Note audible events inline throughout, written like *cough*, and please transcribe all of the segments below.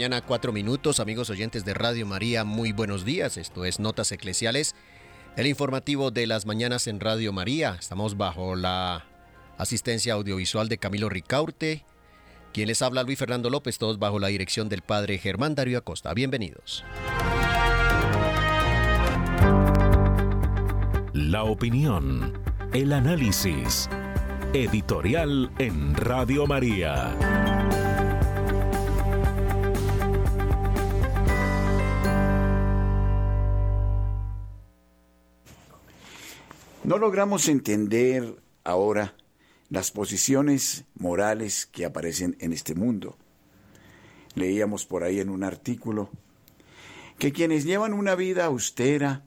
Mañana, 4 minutos. Amigos oyentes de Radio María, muy buenos días. Esto es Notas Eclesiales, el informativo de las mañanas en Radio María. Estamos bajo la asistencia audiovisual de Camilo Ricaurte. Quien les habla, Luis Fernando López, todos bajo la dirección del padre Germán Darío Acosta. Bienvenidos. La opinión, el análisis. Editorial en Radio María. No logramos entender ahora las posiciones morales que aparecen en este mundo. Leíamos por ahí en un artículo que quienes llevan una vida austera,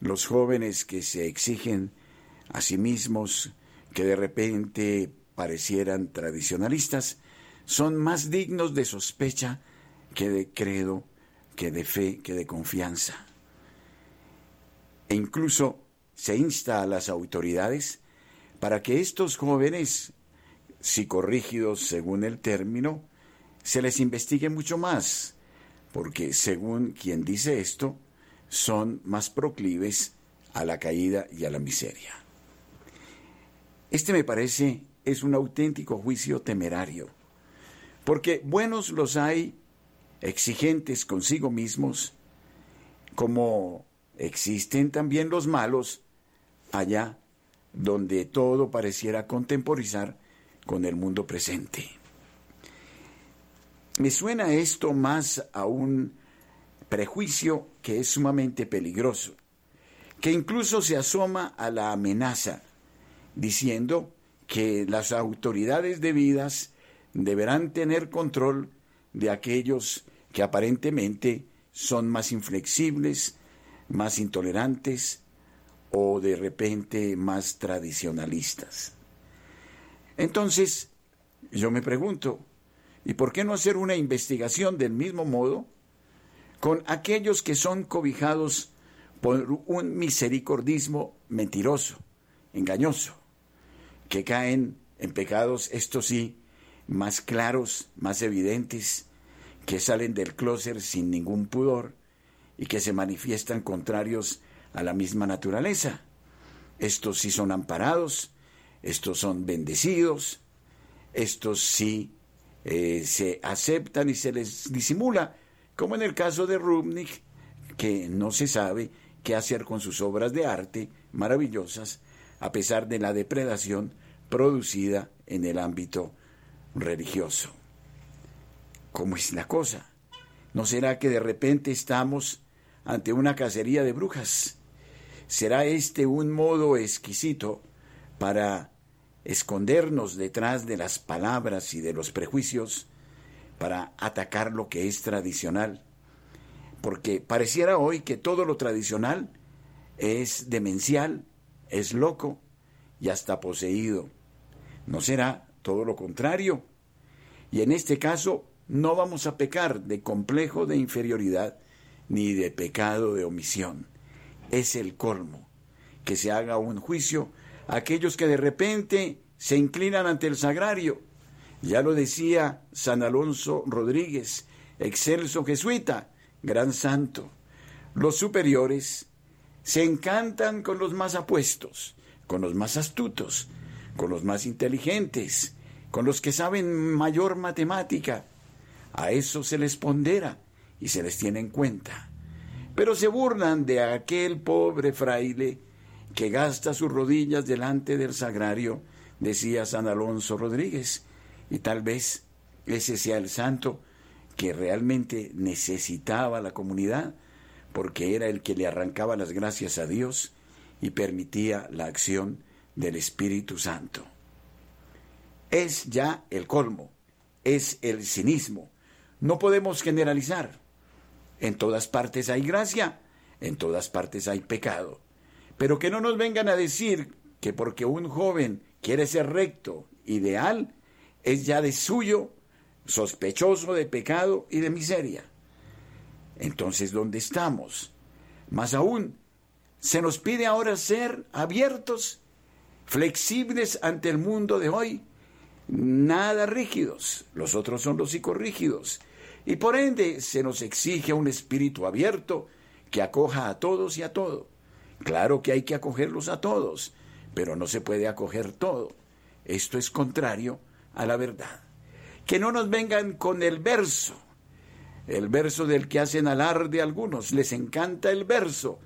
los jóvenes que se exigen a sí mismos, que de repente parecieran tradicionalistas, son más dignos de sospecha que de credo, que de fe, que de confianza. E incluso se insta a las autoridades para que estos jóvenes, psicorrígidos según el término, se les investigue mucho más, porque según quien dice esto, son más proclives a la caída y a la miseria. Este me parece es un auténtico juicio temerario, porque buenos los hay, exigentes consigo mismos, como existen también los malos, allá donde todo pareciera contemporizar con el mundo presente. Me suena esto más a un prejuicio que es sumamente peligroso, que incluso se asoma a la amenaza, diciendo que las autoridades debidas deberán tener control de aquellos que aparentemente son más inflexibles, más intolerantes, o de repente más tradicionalistas. Entonces, yo me pregunto, ¿y por qué no hacer una investigación del mismo modo con aquellos que son cobijados por un misericordismo mentiroso, engañoso, que caen en pecados, estos sí, más claros, más evidentes, que salen del clóset sin ningún pudor y que se manifiestan contrarios a la misma naturaleza. Estos sí son amparados, estos son bendecidos, estos sí eh, se aceptan y se les disimula, como en el caso de Rubnik, que no se sabe qué hacer con sus obras de arte maravillosas, a pesar de la depredación producida en el ámbito religioso. ¿Cómo es la cosa? ¿No será que de repente estamos ante una cacería de brujas? ¿Será este un modo exquisito para escondernos detrás de las palabras y de los prejuicios, para atacar lo que es tradicional? Porque pareciera hoy que todo lo tradicional es demencial, es loco y hasta poseído. ¿No será todo lo contrario? Y en este caso no vamos a pecar de complejo de inferioridad ni de pecado de omisión es el colmo, que se haga un juicio a aquellos que de repente se inclinan ante el sagrario. Ya lo decía San Alonso Rodríguez, excelso jesuita, gran santo. Los superiores se encantan con los más apuestos, con los más astutos, con los más inteligentes, con los que saben mayor matemática. A eso se les pondera y se les tiene en cuenta pero se burlan de aquel pobre fraile que gasta sus rodillas delante del sagrario, decía San Alonso Rodríguez, y tal vez ese sea el santo que realmente necesitaba la comunidad, porque era el que le arrancaba las gracias a Dios y permitía la acción del Espíritu Santo. Es ya el colmo, es el cinismo. No podemos generalizar. En todas partes hay gracia, en todas partes hay pecado. Pero que no nos vengan a decir que porque un joven quiere ser recto, ideal, es ya de suyo, sospechoso de pecado y de miseria. Entonces, ¿dónde estamos? Más aún, se nos pide ahora ser abiertos, flexibles ante el mundo de hoy, nada rígidos, los otros son los psicorrígidos, y por ende se nos exige un espíritu abierto que acoja a todos y a todo. Claro que hay que acogerlos a todos, pero no se puede acoger todo. Esto es contrario a la verdad. Que no nos vengan con el verso, el verso del que hacen alarde algunos, les encanta el verso,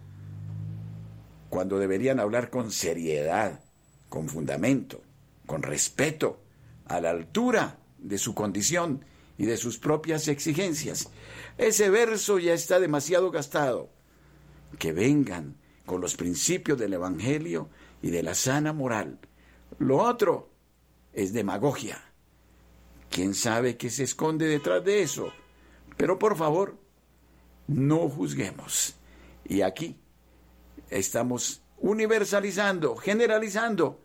cuando deberían hablar con seriedad, con fundamento, con respeto, a la altura de su condición y de sus propias exigencias. Ese verso ya está demasiado gastado. Que vengan con los principios del Evangelio y de la sana moral. Lo otro es demagogia. ¿Quién sabe qué se esconde detrás de eso? Pero por favor, no juzguemos. Y aquí estamos universalizando, generalizando.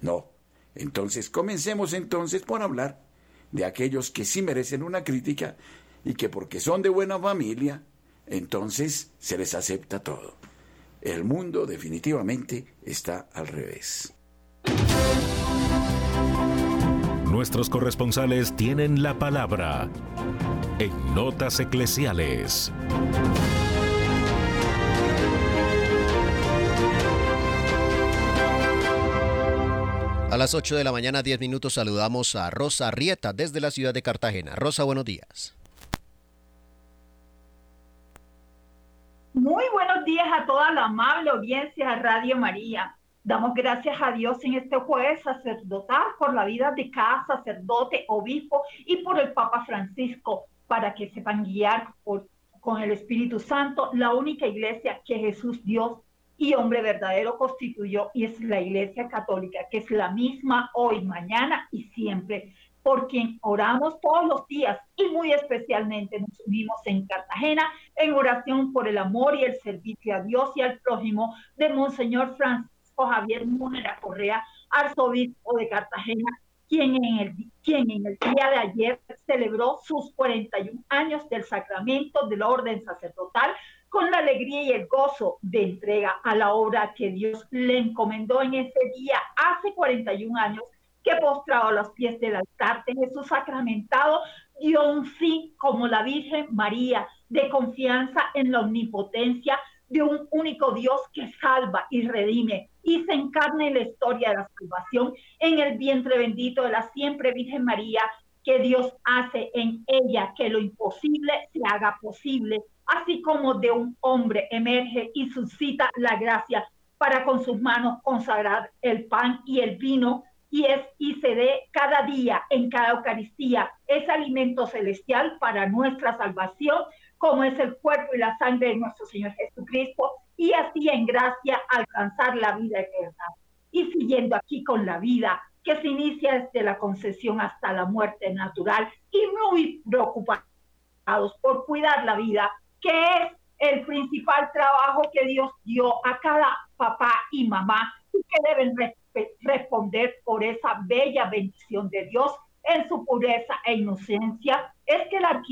No. Entonces, comencemos entonces por hablar de aquellos que sí merecen una crítica y que porque son de buena familia, entonces se les acepta todo. El mundo definitivamente está al revés. Nuestros corresponsales tienen la palabra en Notas Eclesiales. Las 8 de la mañana, 10 minutos, saludamos a Rosa Rieta desde la ciudad de Cartagena. Rosa, buenos días. Muy buenos días a toda la amable audiencia de Radio María. Damos gracias a Dios en este jueves sacerdotal por la vida de cada sacerdote, obispo y por el Papa Francisco, para que sepan guiar con el Espíritu Santo la única iglesia que Jesús Dios y hombre verdadero constituyó y es la Iglesia Católica, que es la misma hoy, mañana y siempre por quien oramos todos los días y muy especialmente nos unimos en Cartagena en oración por el amor y el servicio a Dios y al prójimo de Monseñor Francisco Javier Múnera Correa, arzobispo de Cartagena, quien en, el, quien en el día de ayer celebró sus 41 años del sacramento de la orden sacerdotal con la alegría y el gozo de entrega a la obra que Dios le encomendó en ese día hace 41 años que postrado a los pies del altar de Jesús sacramentado, dio un sí como la Virgen María, de confianza en la omnipotencia de un único Dios que salva y redime y se encarna en la historia de la salvación en el vientre bendito de la siempre Virgen María, que Dios hace en ella que lo imposible se haga posible, así como de un hombre emerge y suscita la gracia para con sus manos consagrar el pan y el vino y es y se dé cada día en cada Eucaristía ese alimento celestial para nuestra salvación, como es el cuerpo y la sangre de nuestro Señor Jesucristo, y así en gracia alcanzar la vida eterna. Y siguiendo aquí con la vida, que se inicia desde la concesión hasta la muerte natural, y muy preocupados por cuidar la vida, que es el principal trabajo que Dios dio a cada papá y mamá y que deben responder por esa bella bendición de Dios en su pureza e inocencia, es que la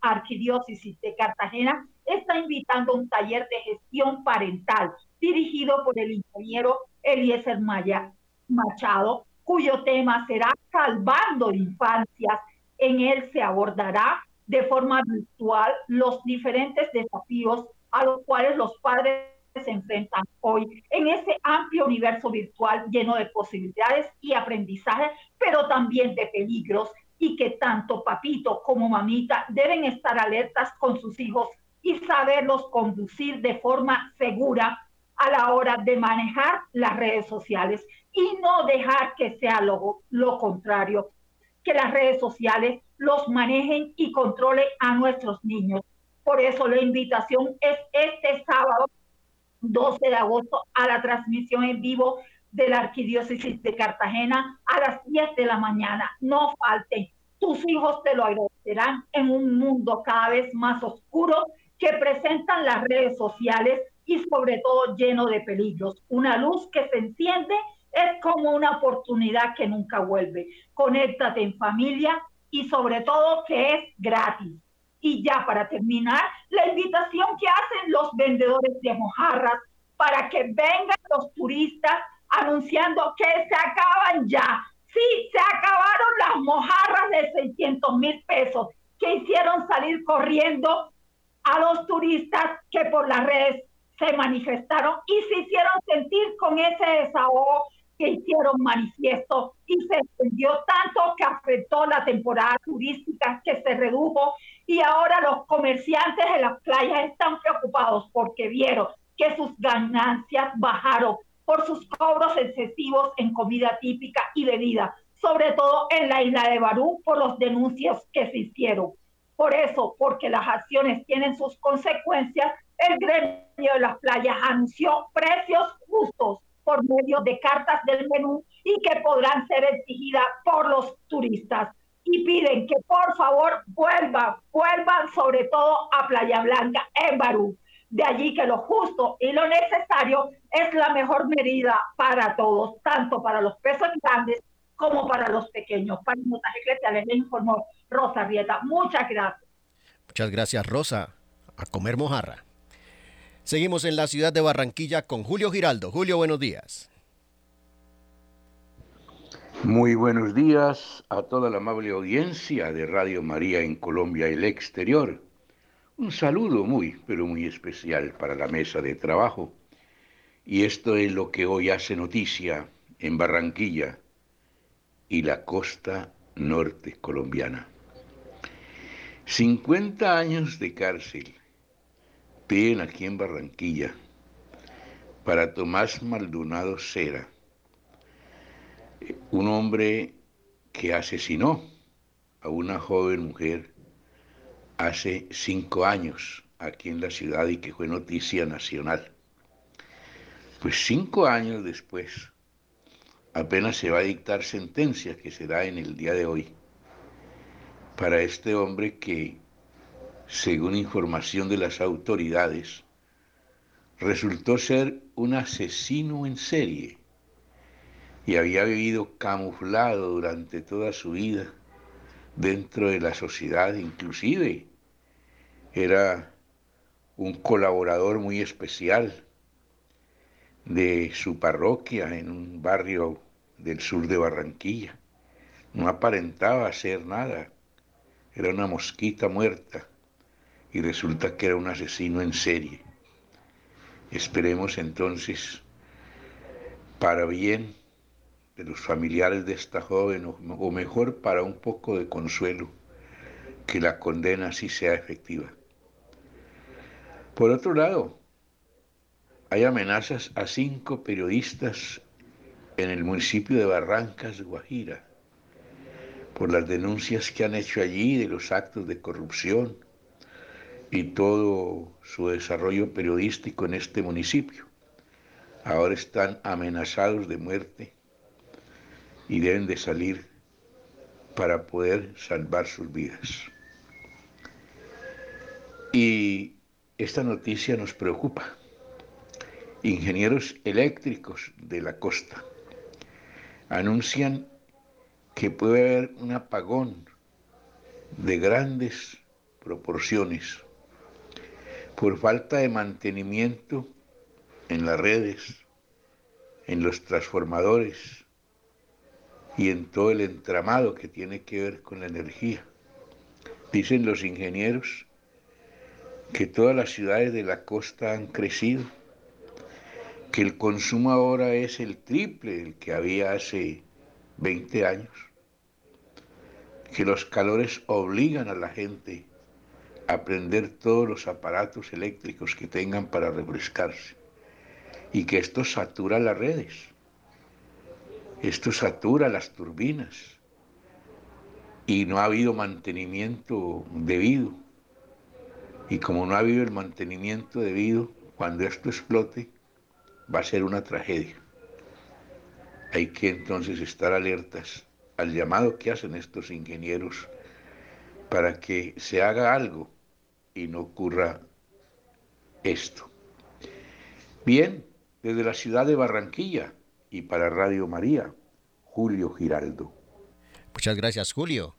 arquidiócesis de Cartagena está invitando un taller de gestión parental dirigido por el ingeniero Eliezer Maya Machado, cuyo tema será Salvando Infancias. En él se abordará de forma virtual los diferentes desafíos a los cuales los padres se enfrentan hoy en ese amplio universo virtual lleno de posibilidades y aprendizaje, pero también de peligros y que tanto papito como mamita deben estar alertas con sus hijos y saberlos conducir de forma segura a la hora de manejar las redes sociales y no dejar que sea lo, lo contrario, que las redes sociales los manejen y controlen a nuestros niños. Por eso la invitación es este sábado 12 de agosto a la transmisión en vivo de la Arquidiócesis de Cartagena a las 10 de la mañana. No falten. Tus hijos te lo agradecerán en un mundo cada vez más oscuro que presentan las redes sociales y sobre todo lleno de peligros. Una luz que se enciende es como una oportunidad que nunca vuelve. Conéctate en familia y sobre todo que es gratis. Y ya para terminar, la invitación que hacen los vendedores de mojarras para que vengan los turistas anunciando que se acaban ya. Sí, se acabaron las mojarras de 600 mil pesos que hicieron salir corriendo a los turistas que por las redes se manifestaron y se hicieron sentir con ese desahogo que hicieron manifiesto y se extendió tanto que afectó la temporada turística que se redujo y ahora los comerciantes de las playas están preocupados porque vieron que sus ganancias bajaron por sus cobros excesivos en comida típica y bebida, sobre todo en la isla de Barú por los denuncias que se hicieron. Por eso, porque las acciones tienen sus consecuencias, el gremio de las playas anunció precios justos por medio de cartas del menú y que podrán ser exigidas por los turistas. Y piden que por favor vuelvan, vuelvan sobre todo a Playa Blanca en Barú. De allí que lo justo y lo necesario es la mejor medida para todos, tanto para los pesos grandes como para los pequeños. Para Notas Eclesiales le informó Rosa Rieta. Muchas gracias. Muchas gracias, Rosa. A comer mojarra. Seguimos en la ciudad de Barranquilla con Julio Giraldo. Julio, buenos días. Muy buenos días a toda la amable audiencia de Radio María en Colombia y el exterior. Un saludo muy, pero muy especial para la mesa de trabajo. Y esto es lo que hoy hace noticia en Barranquilla y la costa norte colombiana. 50 años de cárcel piden aquí en Barranquilla para Tomás Maldonado Cera, un hombre que asesinó a una joven mujer hace cinco años aquí en la ciudad y que fue noticia nacional. Pues cinco años después, apenas se va a dictar sentencia que será en el día de hoy para este hombre que, según información de las autoridades, resultó ser un asesino en serie y había vivido camuflado durante toda su vida dentro de la sociedad, inclusive era un colaborador muy especial de su parroquia en un barrio del sur de Barranquilla. No aparentaba hacer nada, era una mosquita muerta y resulta que era un asesino en serie. Esperemos entonces, para bien de los familiares de esta joven, o mejor para un poco de consuelo, que la condena sí sea efectiva. Por otro lado, hay amenazas a cinco periodistas en el municipio de Barrancas, Guajira, por las denuncias que han hecho allí de los actos de corrupción y todo su desarrollo periodístico en este municipio. Ahora están amenazados de muerte y deben de salir para poder salvar sus vidas. Y esta noticia nos preocupa. Ingenieros eléctricos de la costa anuncian que puede haber un apagón de grandes proporciones por falta de mantenimiento en las redes, en los transformadores y en todo el entramado que tiene que ver con la energía. Dicen los ingenieros que todas las ciudades de la costa han crecido, que el consumo ahora es el triple del que había hace 20 años, que los calores obligan a la gente a prender todos los aparatos eléctricos que tengan para refrescarse. Y que esto satura las redes, esto satura las turbinas. Y no ha habido mantenimiento debido. Y como no ha habido el mantenimiento debido, cuando esto explote, va a ser una tragedia. Hay que entonces estar alertas al llamado que hacen estos ingenieros para que se haga algo y no ocurra esto. Bien, desde la ciudad de Barranquilla y para Radio María, Julio Giraldo. Muchas gracias, Julio.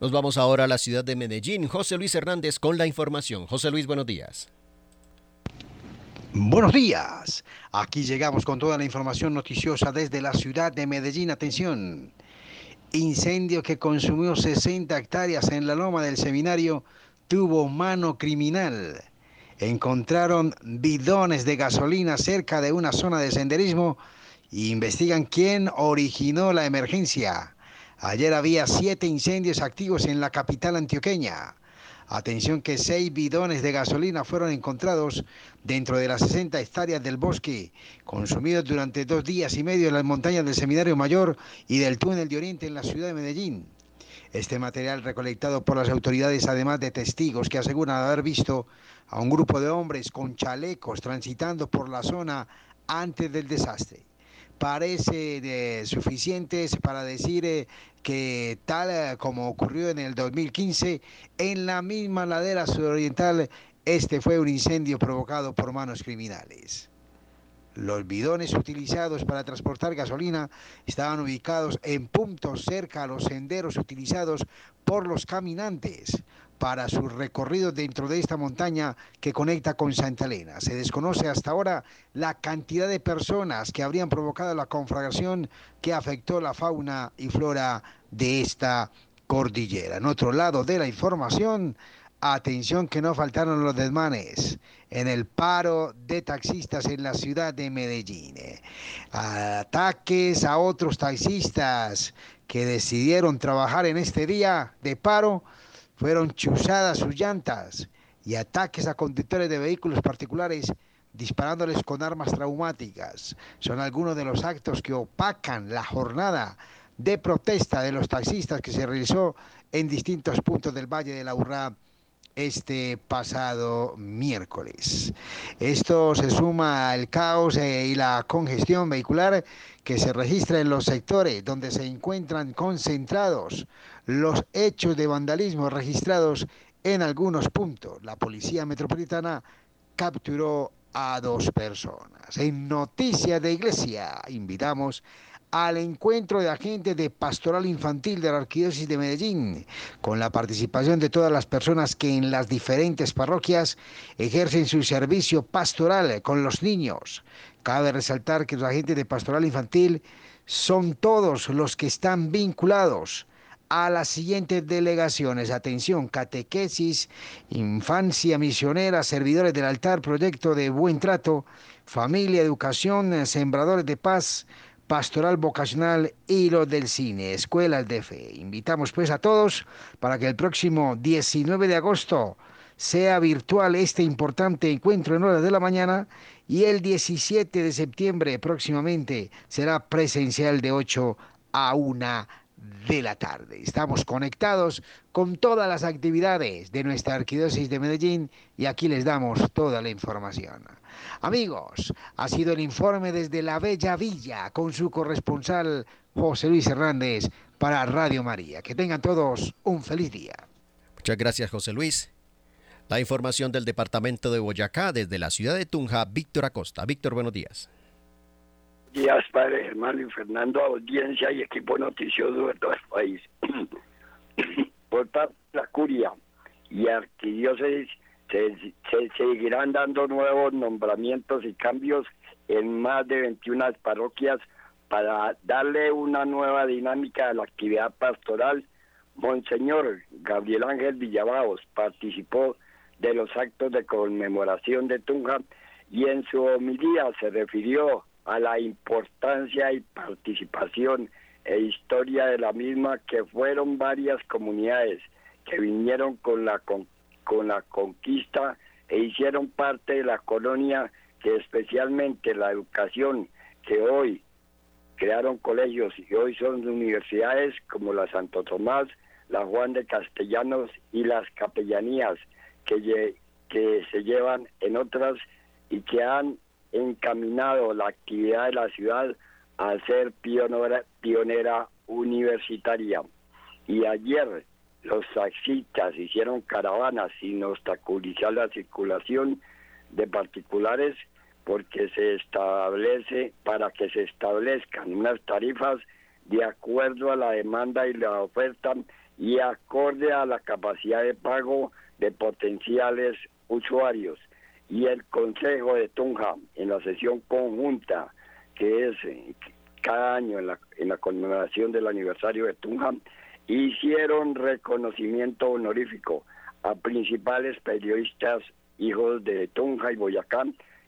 Nos vamos ahora a la ciudad de Medellín. José Luis Hernández con la información. José Luis, buenos días. Buenos días. Aquí llegamos con toda la información noticiosa desde la ciudad de Medellín. Atención. Incendio que consumió 60 hectáreas en la loma del seminario tuvo mano criminal. Encontraron bidones de gasolina cerca de una zona de senderismo e investigan quién originó la emergencia. Ayer había siete incendios activos en la capital antioqueña. Atención que seis bidones de gasolina fueron encontrados dentro de las 60 hectáreas del bosque, consumidos durante dos días y medio en las montañas del Seminario Mayor y del Túnel de Oriente en la ciudad de Medellín. Este material recolectado por las autoridades, además de testigos que aseguran haber visto a un grupo de hombres con chalecos transitando por la zona antes del desastre parece de suficientes para decir eh, que tal eh, como ocurrió en el 2015, en la misma ladera suroriental, este fue un incendio provocado por manos criminales. Los bidones utilizados para transportar gasolina estaban ubicados en puntos cerca a los senderos utilizados por los caminantes para su recorrido dentro de esta montaña que conecta con Santa Elena. Se desconoce hasta ahora la cantidad de personas que habrían provocado la conflagración que afectó la fauna y flora de esta cordillera. En otro lado de la información, atención que no faltaron los desmanes en el paro de taxistas en la ciudad de Medellín. Ataques a otros taxistas que decidieron trabajar en este día de paro fueron chuzadas sus llantas y ataques a conductores de vehículos particulares disparándoles con armas traumáticas. Son algunos de los actos que opacan la jornada de protesta de los taxistas que se realizó en distintos puntos del Valle de la Urrá este pasado miércoles. Esto se suma al caos eh, y la congestión vehicular que se registra en los sectores donde se encuentran concentrados los hechos de vandalismo registrados en algunos puntos. La Policía Metropolitana capturó a dos personas. En Noticias de Iglesia invitamos al encuentro de agentes de pastoral infantil de la Arquidiócesis de Medellín, con la participación de todas las personas que en las diferentes parroquias ejercen su servicio pastoral con los niños. Cabe resaltar que los agentes de pastoral infantil son todos los que están vinculados a las siguientes delegaciones. Atención, catequesis, infancia misionera, servidores del altar, proyecto de buen trato, familia, educación, sembradores de paz, pastoral vocacional y los del cine, escuelas de fe. Invitamos pues a todos para que el próximo 19 de agosto sea virtual este importante encuentro en horas de la mañana y el 17 de septiembre próximamente será presencial de 8 a 1 de la tarde. Estamos conectados con todas las actividades de nuestra arquidiócesis de Medellín y aquí les damos toda la información. Amigos, ha sido el informe desde la Bella Villa con su corresponsal José Luis Hernández para Radio María. Que tengan todos un feliz día. Muchas gracias, José Luis. La información del departamento de Boyacá desde la ciudad de Tunja, Víctor Acosta. Víctor, buenos días días, padre hermano y Fernando, audiencia y equipo noticioso de todo el país. *coughs* Por parte de la curia y arquidiócesis se, se, seguirán dando nuevos nombramientos y cambios en más de 21 parroquias para darle una nueva dinámica a la actividad pastoral. Monseñor Gabriel Ángel Villabaos participó de los actos de conmemoración de Tunja y en su homilía se refirió a la importancia y participación e historia de la misma que fueron varias comunidades que vinieron con la con, la conquista e hicieron parte de la colonia que especialmente la educación que hoy crearon colegios y hoy son universidades como la Santo Tomás, la Juan de Castellanos y las capellanías que, que se llevan en otras y que han encaminado la actividad de la ciudad al ser pionera, pionera universitaria. Y ayer los taxistas hicieron caravanas sin obstaculizar la circulación de particulares porque se establece, para que se establezcan unas tarifas de acuerdo a la demanda y la oferta y acorde a la capacidad de pago de potenciales usuarios. Y el Consejo de Tunja, en la sesión conjunta, que es eh, cada año en la, en la conmemoración del aniversario de Tunja, hicieron reconocimiento honorífico a principales periodistas hijos de Tunja y Boyacá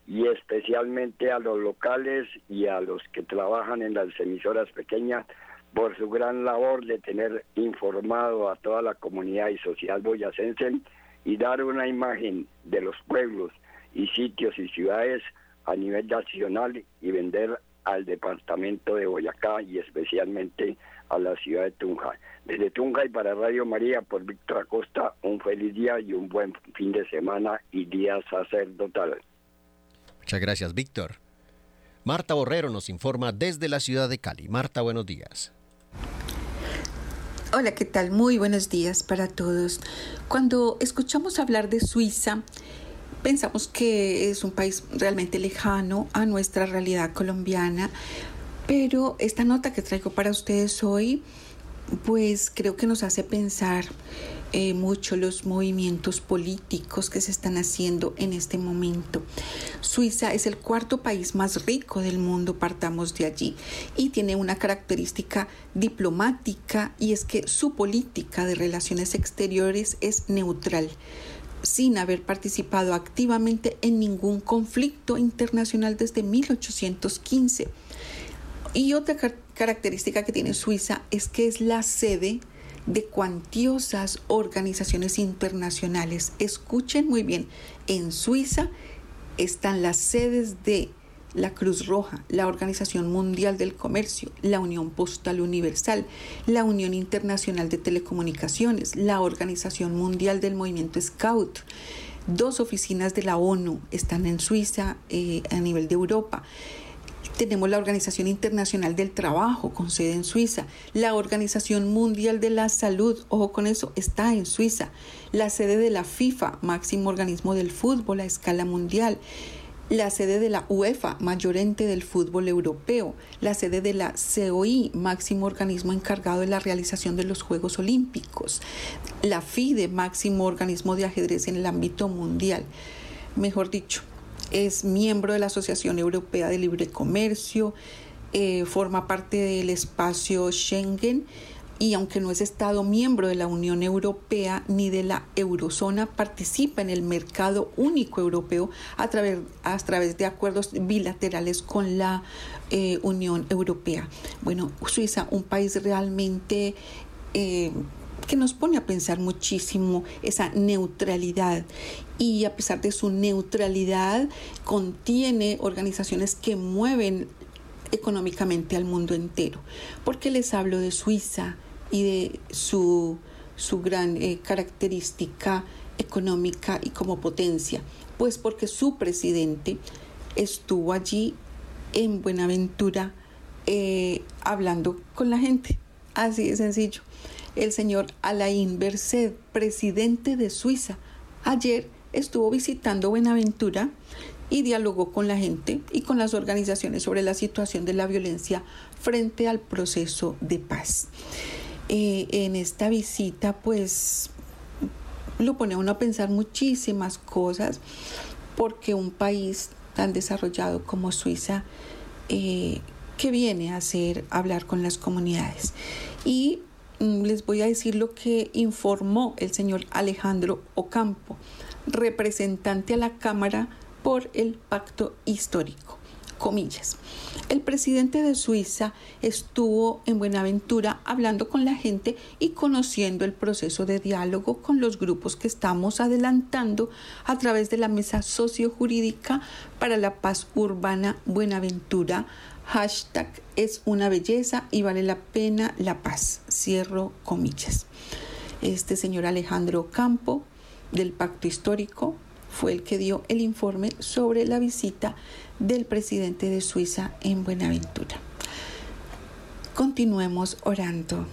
y especialmente a los locales y a los que trabajan en las emisoras pequeñas por su gran labor de tener informado a toda la comunidad y social boyacense y dar una imagen de los pueblos y sitios y ciudades a nivel nacional y vender al departamento de Boyacá y especialmente a la ciudad de Tunja. Desde Tunja y para Radio María por Víctor Acosta, un feliz día y un buen fin de semana y día sacerdotal. Muchas gracias, Víctor. Marta Borrero nos informa desde la ciudad de Cali. Marta, buenos días. Hola, ¿qué tal? Muy buenos días para todos. Cuando escuchamos hablar de Suiza, pensamos que es un país realmente lejano a nuestra realidad colombiana, pero esta nota que traigo para ustedes hoy, pues creo que nos hace pensar eh, mucho los movimientos políticos que se están haciendo en este momento. Suiza es el cuarto país más rico del mundo, partamos de allí, y tiene una característica diplomática y es que su política de relaciones exteriores es neutral sin haber participado activamente en ningún conflicto internacional desde 1815. Y otra característica que tiene Suiza es que es la sede de cuantiosas organizaciones internacionales. Escuchen muy bien, en Suiza están las sedes de la Cruz Roja, la Organización Mundial del Comercio, la Unión Postal Universal, la Unión Internacional de Telecomunicaciones, la Organización Mundial del Movimiento Scout. Dos oficinas de la ONU están en Suiza eh, a nivel de Europa. Tenemos la Organización Internacional del Trabajo con sede en Suiza, la Organización Mundial de la Salud, ojo con eso, está en Suiza, la sede de la FIFA, máximo organismo del fútbol a escala mundial, la sede de la UEFA, mayor ente del fútbol europeo, la sede de la COI, máximo organismo encargado de la realización de los Juegos Olímpicos, la FIDE, máximo organismo de ajedrez en el ámbito mundial. Mejor dicho, es miembro de la Asociación Europea de Libre Comercio, eh, forma parte del espacio Schengen y aunque no es Estado miembro de la Unión Europea ni de la Eurozona, participa en el mercado único europeo a través, a través de acuerdos bilaterales con la eh, Unión Europea. Bueno, Suiza, un país realmente... Eh, que nos pone a pensar muchísimo esa neutralidad y a pesar de su neutralidad contiene organizaciones que mueven económicamente al mundo entero. porque les hablo de Suiza y de su, su gran eh, característica económica y como potencia? Pues porque su presidente estuvo allí en Buenaventura eh, hablando con la gente. Así de sencillo el señor Alain Berset, presidente de Suiza. Ayer estuvo visitando Buenaventura y dialogó con la gente y con las organizaciones sobre la situación de la violencia frente al proceso de paz. Eh, en esta visita, pues, lo pone a uno a pensar muchísimas cosas, porque un país tan desarrollado como Suiza, eh, que viene a hacer hablar con las comunidades. Y Mm, les voy a decir lo que informó el señor Alejandro Ocampo, representante a la Cámara por el Pacto Histórico. Comillas. El presidente de Suiza estuvo en Buenaventura hablando con la gente y conociendo el proceso de diálogo con los grupos que estamos adelantando a través de la Mesa Sociojurídica para la Paz Urbana Buenaventura Hashtag es una belleza y vale la pena la paz. Cierro comillas. Este señor Alejandro Campo del Pacto Histórico fue el que dio el informe sobre la visita del presidente de Suiza en Buenaventura. continuemos orando,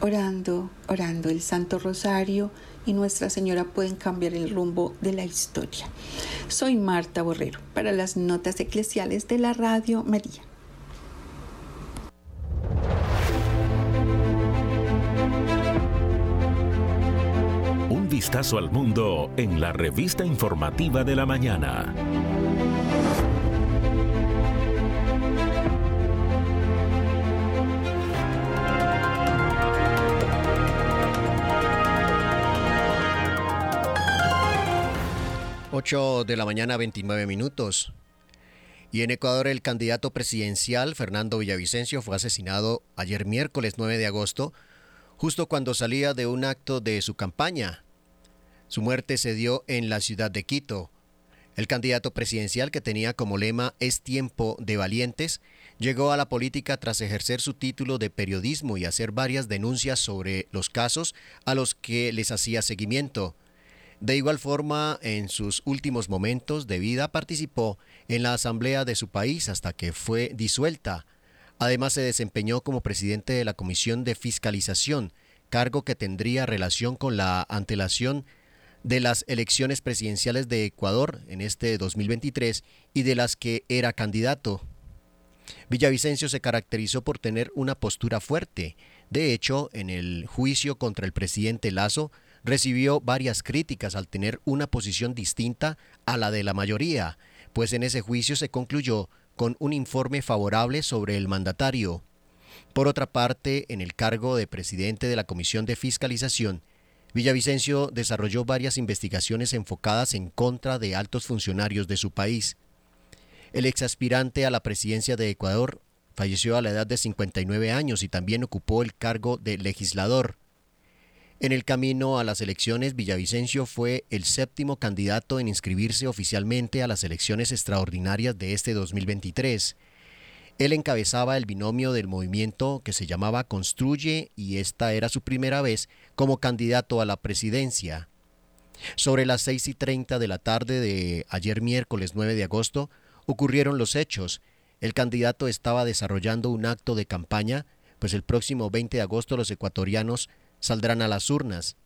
orando, orando. El Santo Rosario y Nuestra Señora pueden cambiar el rumbo de la historia. Soy Marta Borrero para las notas eclesiales de la Radio María. Vistazo al mundo en la revista informativa de la mañana. 8 de la mañana 29 minutos. Y en Ecuador el candidato presidencial Fernando Villavicencio fue asesinado ayer miércoles 9 de agosto, justo cuando salía de un acto de su campaña. Su muerte se dio en la ciudad de Quito. El candidato presidencial que tenía como lema Es tiempo de valientes llegó a la política tras ejercer su título de periodismo y hacer varias denuncias sobre los casos a los que les hacía seguimiento. De igual forma, en sus últimos momentos de vida participó en la asamblea de su país hasta que fue disuelta. Además se desempeñó como presidente de la Comisión de Fiscalización, cargo que tendría relación con la antelación de las elecciones presidenciales de Ecuador en este 2023 y de las que era candidato. Villavicencio se caracterizó por tener una postura fuerte. De hecho, en el juicio contra el presidente Lazo, recibió varias críticas al tener una posición distinta a la de la mayoría, pues en ese juicio se concluyó con un informe favorable sobre el mandatario. Por otra parte, en el cargo de presidente de la Comisión de Fiscalización, Villavicencio desarrolló varias investigaciones enfocadas en contra de altos funcionarios de su país. El exaspirante a la presidencia de Ecuador falleció a la edad de 59 años y también ocupó el cargo de legislador. En el camino a las elecciones, Villavicencio fue el séptimo candidato en inscribirse oficialmente a las elecciones extraordinarias de este 2023. Él encabezaba el binomio del movimiento que se llamaba Construye y esta era su primera vez como candidato a la presidencia. Sobre las 6 y 30 de la tarde de ayer miércoles 9 de agosto ocurrieron los hechos. El candidato estaba desarrollando un acto de campaña, pues el próximo 20 de agosto los ecuatorianos saldrán a las urnas.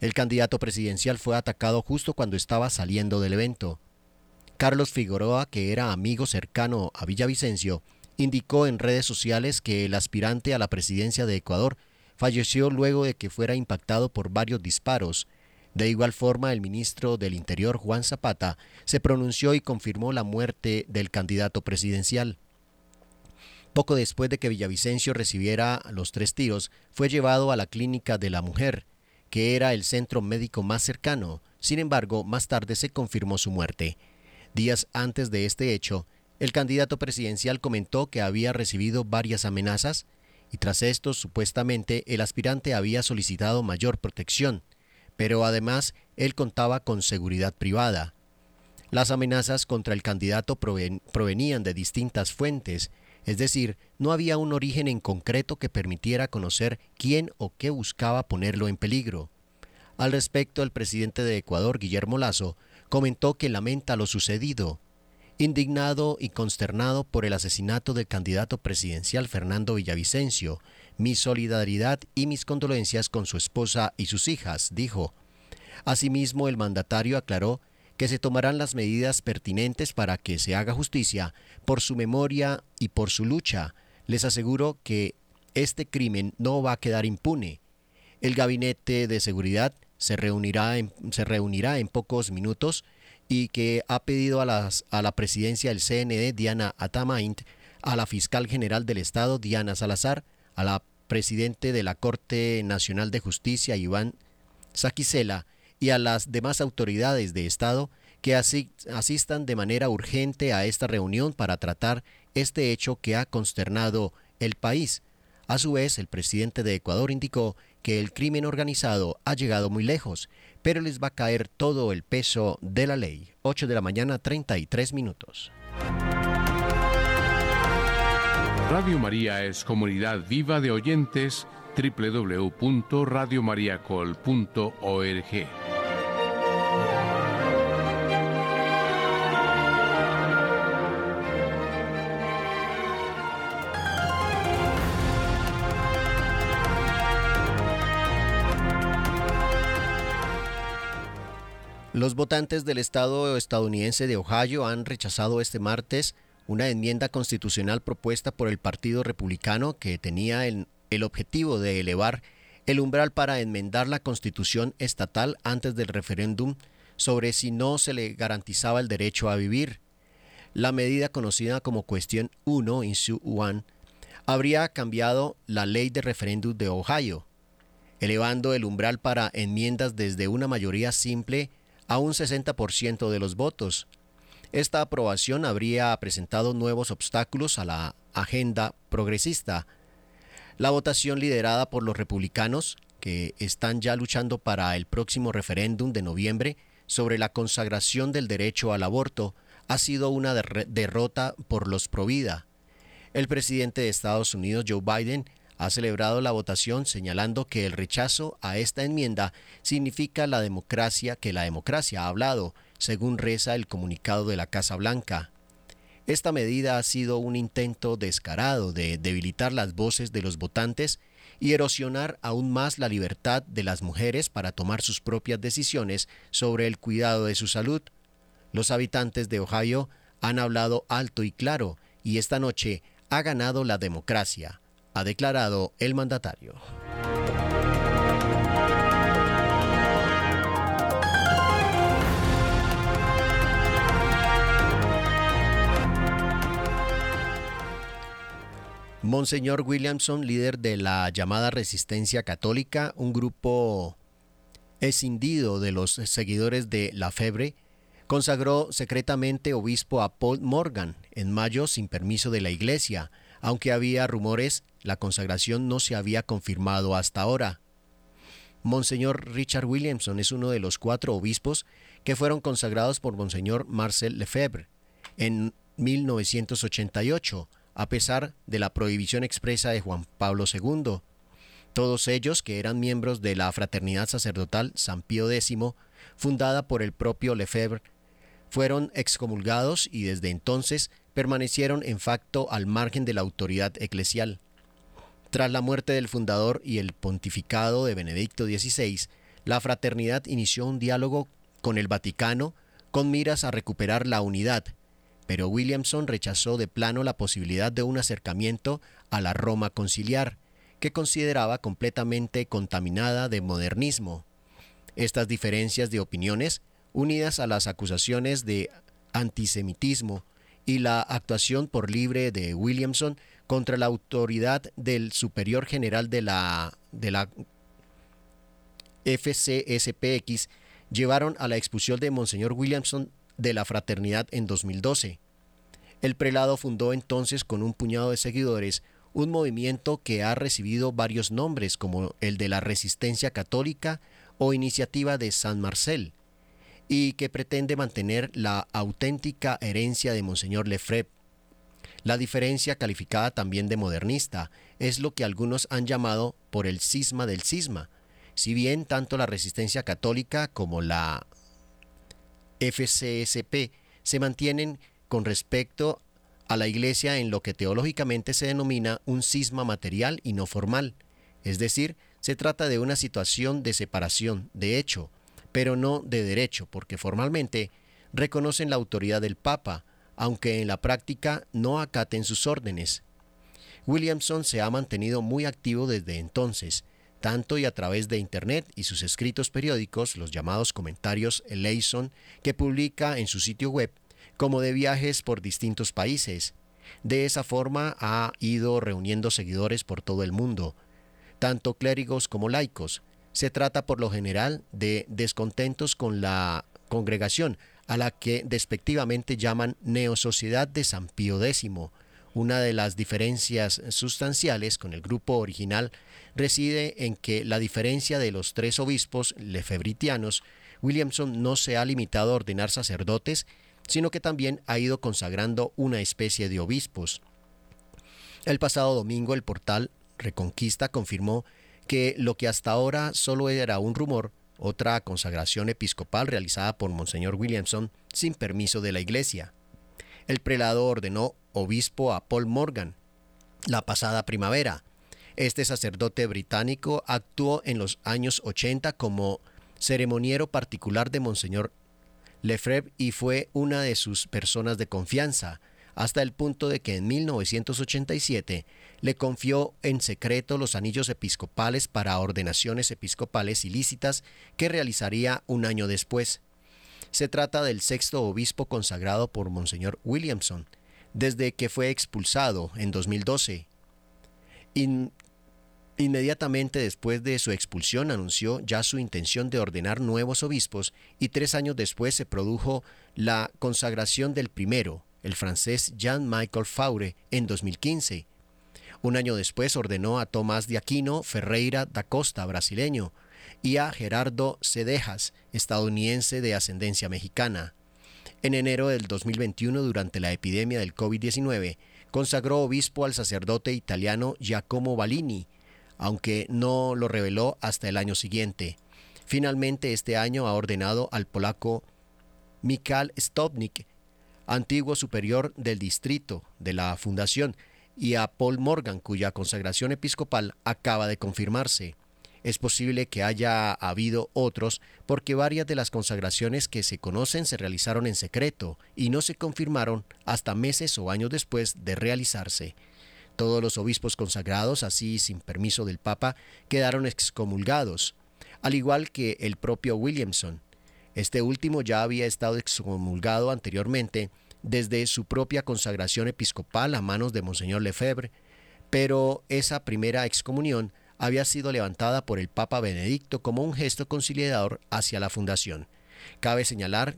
El candidato presidencial fue atacado justo cuando estaba saliendo del evento. Carlos Figueroa, que era amigo cercano a Villavicencio, indicó en redes sociales que el aspirante a la presidencia de Ecuador falleció luego de que fuera impactado por varios disparos. De igual forma, el ministro del Interior, Juan Zapata, se pronunció y confirmó la muerte del candidato presidencial. Poco después de que Villavicencio recibiera los tres tiros, fue llevado a la clínica de la mujer, que era el centro médico más cercano. Sin embargo, más tarde se confirmó su muerte. Días antes de este hecho, el candidato presidencial comentó que había recibido varias amenazas y tras esto supuestamente el aspirante había solicitado mayor protección, pero además él contaba con seguridad privada. Las amenazas contra el candidato provenían de distintas fuentes es decir, no había un origen en concreto que permitiera conocer quién o qué buscaba ponerlo en peligro. Al respecto, el presidente de Ecuador, Guillermo Lazo, comentó que lamenta lo sucedido. Indignado y consternado por el asesinato del candidato presidencial Fernando Villavicencio, mi solidaridad y mis condolencias con su esposa y sus hijas, dijo. Asimismo, el mandatario aclaró que se tomarán las medidas pertinentes para que se haga justicia por su memoria y por su lucha. Les aseguro que este crimen no va a quedar impune. El gabinete de seguridad se reunirá en, se reunirá en pocos minutos y que ha pedido a, las, a la presidencia del CND, Diana Atamaint, a la fiscal general del Estado, Diana Salazar, a la presidente de la Corte Nacional de Justicia, Iván Saquicela, y a las demás autoridades de Estado que asistan de manera urgente a esta reunión para tratar este hecho que ha consternado el país. A su vez, el presidente de Ecuador indicó que el crimen organizado ha llegado muy lejos, pero les va a caer todo el peso de la ley. 8 de la mañana, 33 minutos. Radio María es comunidad viva de oyentes www.radiomariacol.org. Los votantes del estado estadounidense de Ohio han rechazado este martes una enmienda constitucional propuesta por el Partido Republicano que tenía el, el objetivo de elevar el umbral para enmendar la constitución estatal antes del referéndum sobre si no se le garantizaba el derecho a vivir. La medida conocida como Cuestión 1, Issue 1, habría cambiado la ley de referéndum de Ohio, elevando el umbral para enmiendas desde una mayoría simple a un 60% de los votos. Esta aprobación habría presentado nuevos obstáculos a la agenda progresista. La votación liderada por los republicanos, que están ya luchando para el próximo referéndum de noviembre sobre la consagración del derecho al aborto, ha sido una derrota por los Provida. El presidente de Estados Unidos, Joe Biden, ha celebrado la votación señalando que el rechazo a esta enmienda significa la democracia que la democracia ha hablado, según reza el comunicado de la Casa Blanca. Esta medida ha sido un intento descarado de debilitar las voces de los votantes y erosionar aún más la libertad de las mujeres para tomar sus propias decisiones sobre el cuidado de su salud. Los habitantes de Ohio han hablado alto y claro y esta noche ha ganado la democracia ha declarado el mandatario. Monseñor Williamson, líder de la llamada Resistencia Católica, un grupo escindido de los seguidores de la febre, consagró secretamente obispo a Paul Morgan en mayo sin permiso de la Iglesia, aunque había rumores, la consagración no se había confirmado hasta ahora. Monseñor Richard Williamson es uno de los cuatro obispos que fueron consagrados por Monseñor Marcel Lefebvre en 1988, a pesar de la prohibición expresa de Juan Pablo II. Todos ellos, que eran miembros de la Fraternidad Sacerdotal San Pío X, fundada por el propio Lefebvre, fueron excomulgados y desde entonces permanecieron en facto al margen de la autoridad eclesial. Tras la muerte del fundador y el pontificado de Benedicto XVI, la fraternidad inició un diálogo con el Vaticano con miras a recuperar la unidad, pero Williamson rechazó de plano la posibilidad de un acercamiento a la Roma conciliar, que consideraba completamente contaminada de modernismo. Estas diferencias de opiniones, unidas a las acusaciones de antisemitismo y la actuación por libre de Williamson contra la autoridad del superior general de la, de la FCSPX llevaron a la expulsión de Monseñor Williamson de la fraternidad en 2012. El prelado fundó entonces con un puñado de seguidores un movimiento que ha recibido varios nombres como el de la Resistencia Católica o Iniciativa de San Marcel, y que pretende mantener la auténtica herencia de Monseñor Lefebvre. La diferencia calificada también de modernista es lo que algunos han llamado por el cisma del cisma, si bien tanto la resistencia católica como la FCSP se mantienen con respecto a la Iglesia en lo que teológicamente se denomina un cisma material y no formal, es decir, se trata de una situación de separación, de hecho, pero no de derecho, porque formalmente reconocen la autoridad del Papa, aunque en la práctica no acaten sus órdenes. Williamson se ha mantenido muy activo desde entonces, tanto y a través de Internet y sus escritos periódicos, los llamados comentarios Eleison, que publica en su sitio web, como de viajes por distintos países. De esa forma ha ido reuniendo seguidores por todo el mundo, tanto clérigos como laicos, se trata por lo general de descontentos con la congregación, a la que despectivamente llaman Neosociedad de San Pío X. Una de las diferencias sustanciales con el grupo original reside en que la diferencia de los tres obispos lefebritianos, Williamson no se ha limitado a ordenar sacerdotes, sino que también ha ido consagrando una especie de obispos. El pasado domingo el portal Reconquista confirmó que lo que hasta ahora solo era un rumor, otra consagración episcopal realizada por Monseñor Williamson sin permiso de la Iglesia. El prelado ordenó obispo a Paul Morgan la pasada primavera. Este sacerdote británico actuó en los años 80 como ceremoniero particular de Monseñor Lefebvre y fue una de sus personas de confianza, hasta el punto de que en 1987 le confió en secreto los anillos episcopales para ordenaciones episcopales ilícitas que realizaría un año después. Se trata del sexto obispo consagrado por Monseñor Williamson, desde que fue expulsado en 2012. inmediatamente después de su expulsión anunció ya su intención de ordenar nuevos obispos y tres años después se produjo la consagración del primero, el francés Jean-Michel Faure, en 2015. Un año después ordenó a Tomás de Aquino Ferreira da Costa, brasileño, y a Gerardo Cedejas, estadounidense de ascendencia mexicana. En enero del 2021, durante la epidemia del COVID-19, consagró obispo al sacerdote italiano Giacomo Ballini, aunque no lo reveló hasta el año siguiente. Finalmente, este año ha ordenado al polaco Mikal Stopnik, antiguo superior del distrito de la fundación, y a Paul Morgan, cuya consagración episcopal acaba de confirmarse. Es posible que haya habido otros porque varias de las consagraciones que se conocen se realizaron en secreto y no se confirmaron hasta meses o años después de realizarse. Todos los obispos consagrados, así sin permiso del Papa, quedaron excomulgados, al igual que el propio Williamson. Este último ya había estado excomulgado anteriormente desde su propia consagración episcopal a manos de Monseñor Lefebvre, pero esa primera excomunión había sido levantada por el Papa Benedicto como un gesto conciliador hacia la fundación. Cabe señalar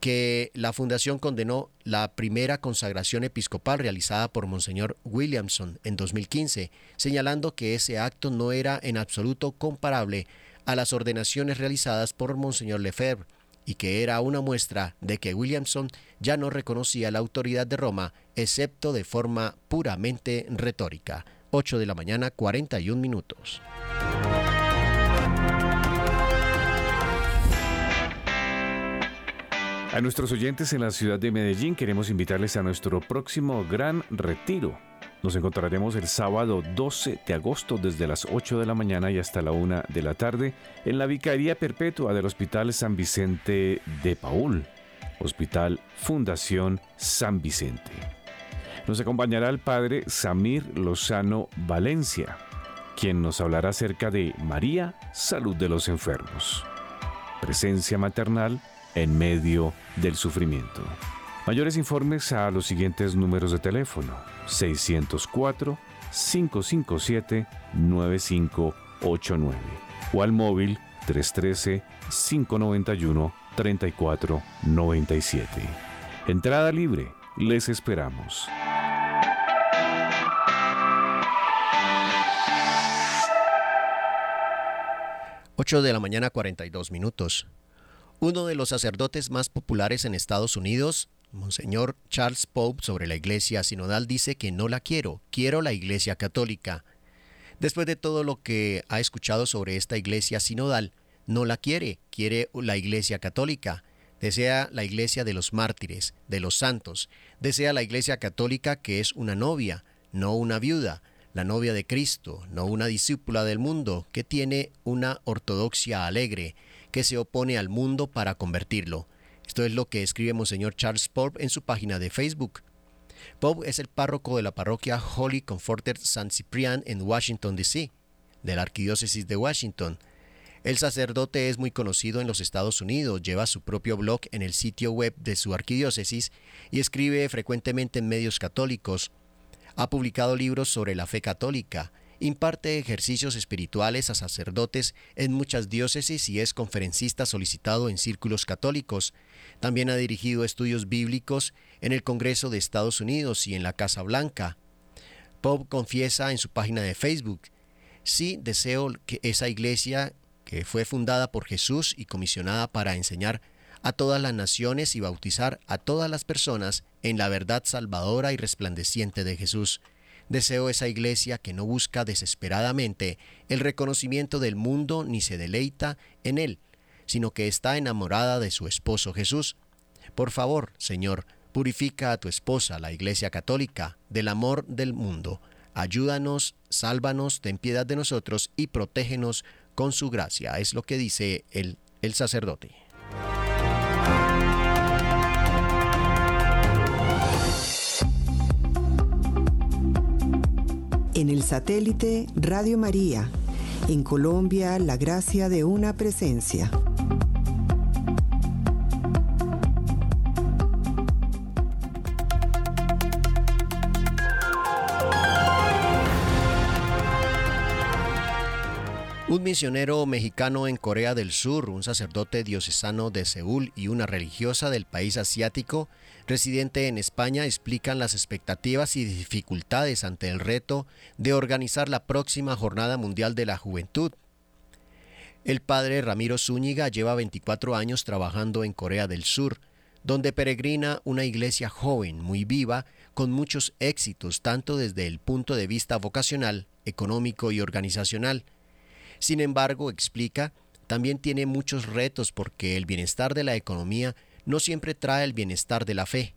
que la fundación condenó la primera consagración episcopal realizada por Monseñor Williamson en 2015, señalando que ese acto no era en absoluto comparable a las ordenaciones realizadas por Monseñor Lefebvre y que era una muestra de que Williamson ya no reconocía la autoridad de Roma, excepto de forma puramente retórica. 8 de la mañana 41 minutos. A nuestros oyentes en la ciudad de Medellín queremos invitarles a nuestro próximo gran retiro. Nos encontraremos el sábado 12 de agosto desde las 8 de la mañana y hasta la 1 de la tarde en la Vicaría Perpetua del Hospital San Vicente de Paul, Hospital Fundación San Vicente. Nos acompañará el padre Samir Lozano Valencia, quien nos hablará acerca de María, salud de los enfermos. Presencia maternal en medio del sufrimiento. Mayores informes a los siguientes números de teléfono 604 557 9589 o al móvil 313 591 3497. Entrada libre, les esperamos. 8 de la mañana 42 minutos. Uno de los sacerdotes más populares en Estados Unidos, Monseñor Charles Pope, sobre la Iglesia Sinodal, dice que no la quiero, quiero la Iglesia Católica. Después de todo lo que ha escuchado sobre esta Iglesia Sinodal, no la quiere, quiere la Iglesia Católica. Desea la Iglesia de los mártires, de los santos. Desea la Iglesia Católica que es una novia, no una viuda la novia de Cristo, no una discípula del mundo que tiene una ortodoxia alegre, que se opone al mundo para convertirlo. Esto es lo que escribe Monseñor Charles Pope en su página de Facebook. Pope es el párroco de la parroquia Holy Comforter San Ciprián en Washington, D.C., de la Arquidiócesis de Washington. El sacerdote es muy conocido en los Estados Unidos, lleva su propio blog en el sitio web de su arquidiócesis y escribe frecuentemente en medios católicos, ha publicado libros sobre la fe católica, imparte ejercicios espirituales a sacerdotes en muchas diócesis y es conferencista solicitado en círculos católicos. También ha dirigido estudios bíblicos en el Congreso de Estados Unidos y en la Casa Blanca. Pope confiesa en su página de Facebook, sí deseo que esa iglesia que fue fundada por Jesús y comisionada para enseñar a todas las naciones y bautizar a todas las personas en la verdad salvadora y resplandeciente de Jesús. Deseo esa iglesia que no busca desesperadamente el reconocimiento del mundo ni se deleita en él, sino que está enamorada de su esposo Jesús. Por favor, Señor, purifica a tu esposa, la Iglesia Católica, del amor del mundo. Ayúdanos, sálvanos, ten piedad de nosotros y protégenos con su gracia. Es lo que dice el, el sacerdote. En el satélite Radio María. En Colombia, la gracia de una presencia. Misionero mexicano en Corea del Sur, un sacerdote diocesano de Seúl y una religiosa del país asiático residente en España explican las expectativas y dificultades ante el reto de organizar la próxima Jornada Mundial de la Juventud. El padre Ramiro Zúñiga lleva 24 años trabajando en Corea del Sur, donde peregrina una iglesia joven, muy viva, con muchos éxitos tanto desde el punto de vista vocacional, económico y organizacional, sin embargo, explica, también tiene muchos retos porque el bienestar de la economía no siempre trae el bienestar de la fe.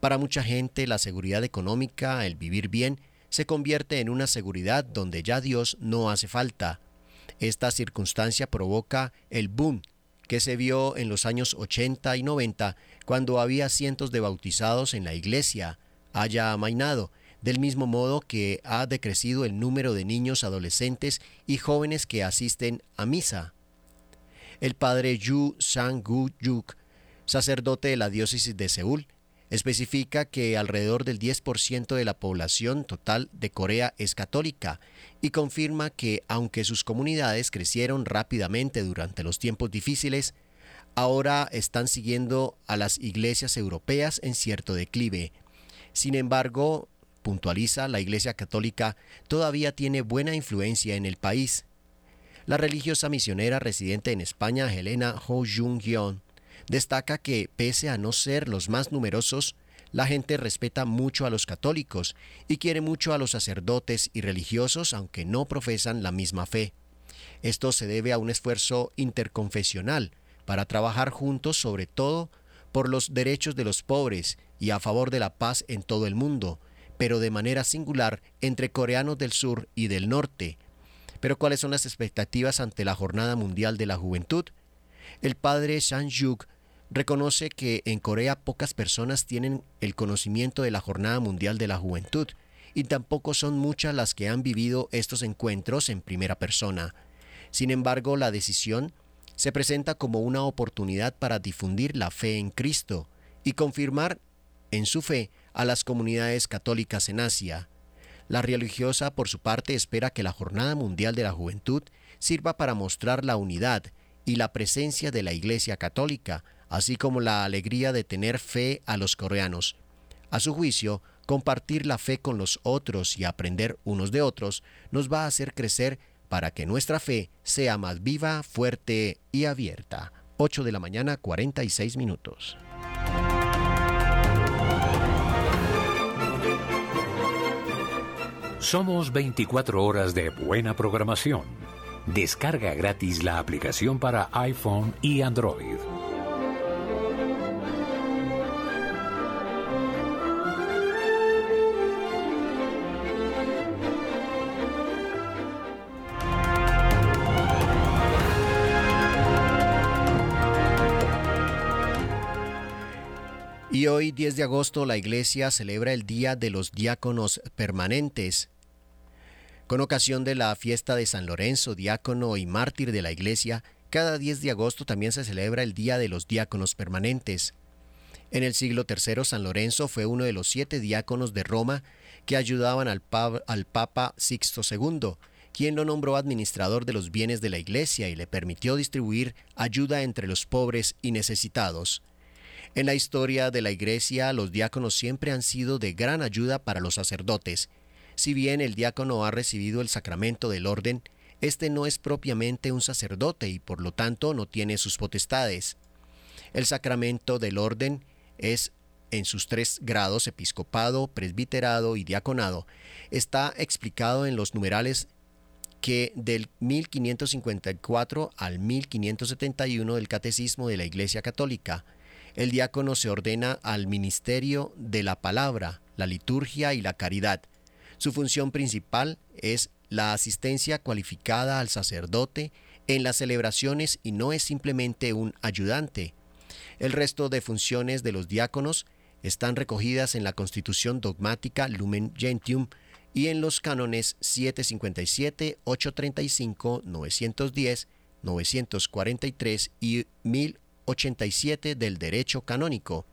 Para mucha gente la seguridad económica, el vivir bien, se convierte en una seguridad donde ya Dios no hace falta. Esta circunstancia provoca el boom que se vio en los años 80 y 90 cuando había cientos de bautizados en la iglesia, haya amainado, del mismo modo que ha decrecido el número de niños, adolescentes y jóvenes que asisten a misa. El padre Yu Sang-gu-yuk, sacerdote de la diócesis de Seúl, especifica que alrededor del 10% de la población total de Corea es católica y confirma que aunque sus comunidades crecieron rápidamente durante los tiempos difíciles, ahora están siguiendo a las iglesias europeas en cierto declive. Sin embargo, puntualiza, la Iglesia Católica todavía tiene buena influencia en el país. La religiosa misionera residente en España, Helena Ho Jung-yeon, destaca que, pese a no ser los más numerosos, la gente respeta mucho a los católicos y quiere mucho a los sacerdotes y religiosos aunque no profesan la misma fe. Esto se debe a un esfuerzo interconfesional para trabajar juntos sobre todo por los derechos de los pobres y a favor de la paz en todo el mundo, pero de manera singular entre coreanos del sur y del norte. Pero ¿cuáles son las expectativas ante la Jornada Mundial de la Juventud? El padre San Juk reconoce que en Corea pocas personas tienen el conocimiento de la Jornada Mundial de la Juventud, y tampoco son muchas las que han vivido estos encuentros en primera persona. Sin embargo, la decisión se presenta como una oportunidad para difundir la fe en Cristo y confirmar en su fe a las comunidades católicas en Asia. La religiosa, por su parte, espera que la Jornada Mundial de la Juventud sirva para mostrar la unidad y la presencia de la Iglesia Católica, así como la alegría de tener fe a los coreanos. A su juicio, compartir la fe con los otros y aprender unos de otros nos va a hacer crecer para que nuestra fe sea más viva, fuerte y abierta. 8 de la mañana 46 minutos. Somos 24 horas de buena programación. Descarga gratis la aplicación para iPhone y Android. Y hoy, 10 de agosto, la Iglesia celebra el Día de los Diáconos Permanentes. Con ocasión de la fiesta de San Lorenzo, diácono y mártir de la Iglesia, cada 10 de agosto también se celebra el Día de los Diáconos Permanentes. En el siglo III, San Lorenzo fue uno de los siete diáconos de Roma que ayudaban al, Papa Sixto II, quien lo nombró administrador de los bienes de la Iglesia y le permitió distribuir ayuda entre los pobres y necesitados. En la historia de la Iglesia, los diáconos siempre han sido de gran ayuda para los sacerdotes. Si bien el diácono ha recibido el sacramento del orden, este no es propiamente un sacerdote y por lo tanto no tiene sus potestades. El sacramento del orden es en sus tres grados, episcopado, presbiterado y diaconado, está explicado en los numerales que del 1554 al 1571 del Catecismo de la Iglesia Católica, el diácono se ordena al ministerio de la palabra, la liturgia y la caridad. Su función principal es la asistencia cualificada al sacerdote en las celebraciones y no es simplemente un ayudante. El resto de funciones de los diáconos están recogidas en la Constitución dogmática Lumen Gentium y en los cánones 757, 835, 910, 943 y 1087 del derecho canónico.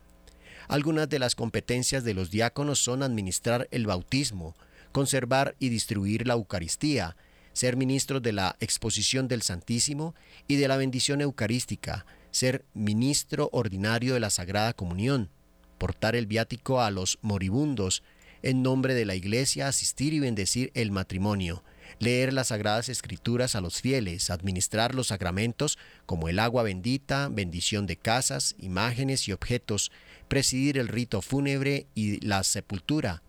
Algunas de las competencias de los diáconos son administrar el bautismo, conservar y distribuir la Eucaristía, ser ministros de la exposición del Santísimo y de la bendición eucarística, ser ministro ordinario de la Sagrada Comunión, portar el viático a los moribundos, en nombre de la Iglesia asistir y bendecir el matrimonio, leer las sagradas escrituras a los fieles, administrar los sacramentos como el agua bendita, bendición de casas, imágenes y objetos, presidir el rito fúnebre y la sepultura.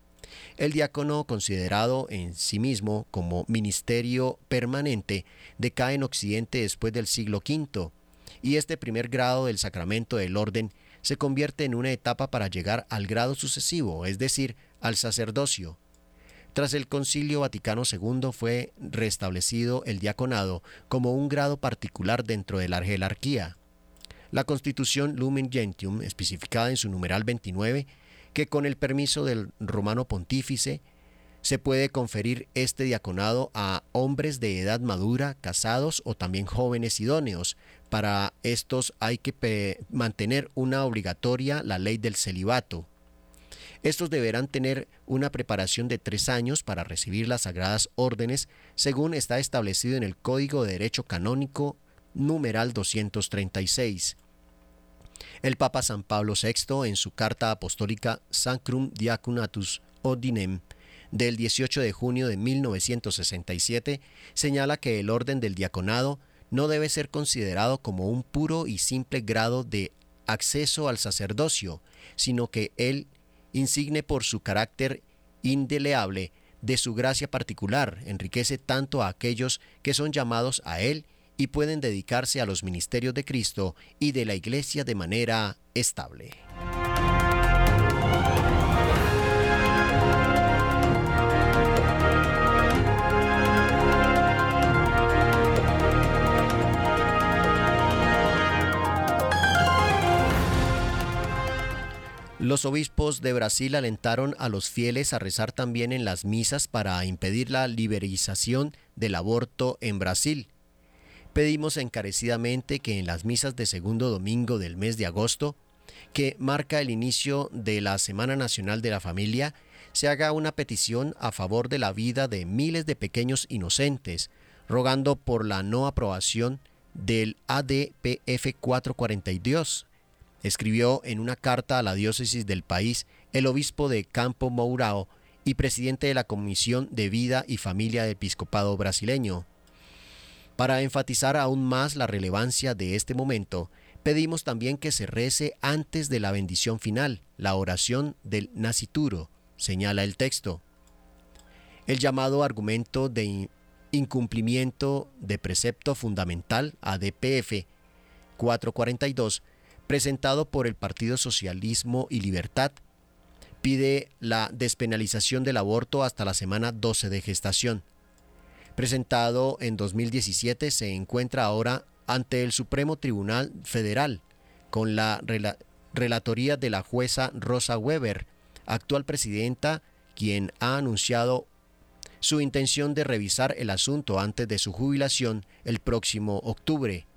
El diácono, considerado en sí mismo como ministerio permanente, decae en Occidente después del siglo V, y este primer grado del sacramento del orden se convierte en una etapa para llegar al grado sucesivo, es decir, al sacerdocio. Tras el Concilio Vaticano II fue restablecido el diaconado como un grado particular dentro de la jerarquía. La Constitución Lumen Gentium, especificada en su numeral 29, que con el permiso del romano pontífice se puede conferir este diaconado a hombres de edad madura, casados o también jóvenes idóneos. Para estos hay que mantener una obligatoria la ley del celibato. Estos deberán tener una preparación de tres años para recibir las sagradas órdenes, según está establecido en el Código de Derecho Canónico numeral 236. El Papa San Pablo VI, en su carta apostólica Sacrum Diaconatus Ordinem, del 18 de junio de 1967, señala que el orden del diaconado no debe ser considerado como un puro y simple grado de acceso al sacerdocio, sino que él insigne por su carácter indeleable de su gracia particular, enriquece tanto a aquellos que son llamados a Él y pueden dedicarse a los ministerios de Cristo y de la Iglesia de manera estable. Los obispos de Brasil alentaron a los fieles a rezar también en las misas para impedir la liberalización del aborto en Brasil. Pedimos encarecidamente que en las misas de segundo domingo del mes de agosto, que marca el inicio de la Semana Nacional de la Familia, se haga una petición a favor de la vida de miles de pequeños inocentes, rogando por la no aprobación del ADPF 442 escribió en una carta a la diócesis del país el obispo de Campo Mourão y presidente de la Comisión de Vida y Familia del Episcopado brasileño. Para enfatizar aún más la relevancia de este momento, pedimos también que se rece antes de la bendición final, la oración del nacituro, señala el texto. El llamado argumento de incumplimiento de precepto fundamental ADPF 442 presentado por el Partido Socialismo y Libertad, pide la despenalización del aborto hasta la semana 12 de gestación. Presentado en 2017, se encuentra ahora ante el Supremo Tribunal Federal, con la relatoría de la jueza Rosa Weber, actual presidenta, quien ha anunciado su intención de revisar el asunto antes de su jubilación el próximo octubre.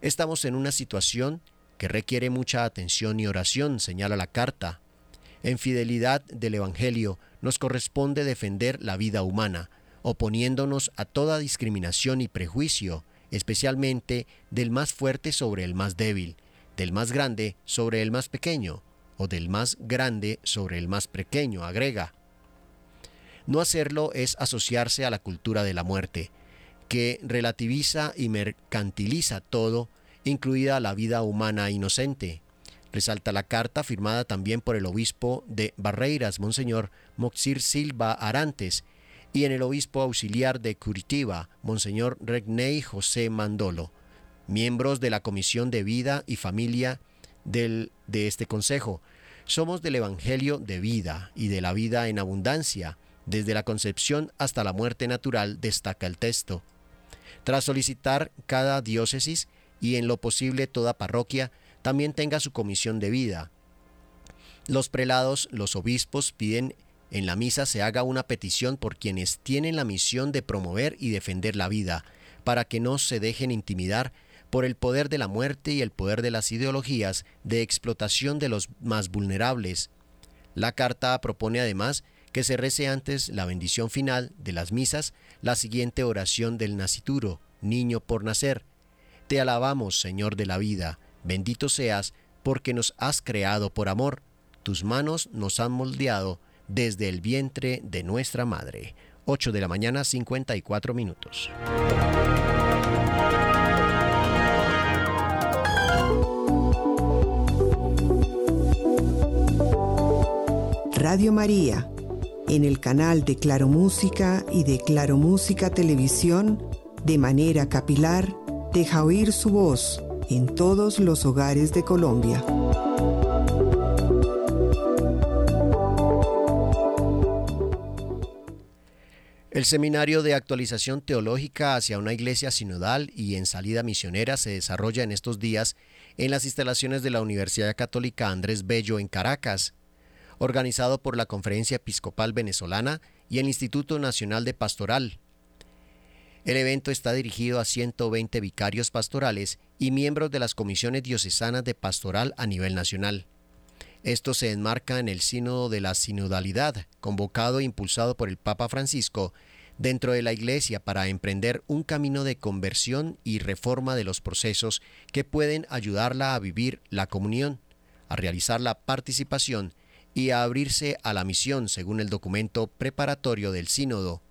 Estamos en una situación que requiere mucha atención y oración, señala la carta. En fidelidad del Evangelio nos corresponde defender la vida humana, oponiéndonos a toda discriminación y prejuicio, especialmente del más fuerte sobre el más débil, del más grande sobre el más pequeño, o del más grande sobre el más pequeño, agrega. No hacerlo es asociarse a la cultura de la muerte, que relativiza y mercantiliza todo incluida la vida humana inocente. Resalta la carta firmada también por el obispo de Barreiras, Monseñor Moxir Silva Arantes, y en el obispo auxiliar de Curitiba, Monseñor Regney José Mandolo, miembros de la Comisión de Vida y Familia del, de este Consejo. Somos del Evangelio de vida y de la vida en abundancia, desde la concepción hasta la muerte natural, destaca el texto. Tras solicitar cada diócesis y en lo posible toda parroquia también tenga su comisión de vida. Los prelados, los obispos piden en la misa se haga una petición por quienes tienen la misión de promover y defender la vida, para que no se dejen intimidar por el poder de la muerte y el poder de las ideologías de explotación de los más vulnerables. La carta propone además que se rece antes la bendición final de las misas la siguiente oración del nacituro, niño por nacer. Te alabamos, Señor de la vida, bendito seas, porque nos has creado por amor, tus manos nos han moldeado desde el vientre de nuestra madre. 8 de la mañana 54 minutos. Radio María, en el canal de Claro Música y de Claro Música Televisión, de manera capilar, deja oír su voz en todos los hogares de Colombia. El Seminario de Actualización Teológica hacia una iglesia sinodal y en salida misionera se desarrolla en estos días en las instalaciones de la Universidad Católica Andrés Bello en Caracas, organizado por la Conferencia Episcopal Venezolana y el Instituto Nacional de Pastoral. El evento está dirigido a 120 vicarios pastorales y miembros de las comisiones diocesanas de pastoral a nivel nacional. Esto se enmarca en el Sínodo de la Sinodalidad, convocado e impulsado por el Papa Francisco dentro de la Iglesia para emprender un camino de conversión y reforma de los procesos que pueden ayudarla a vivir la comunión, a realizar la participación y a abrirse a la misión según el documento preparatorio del Sínodo.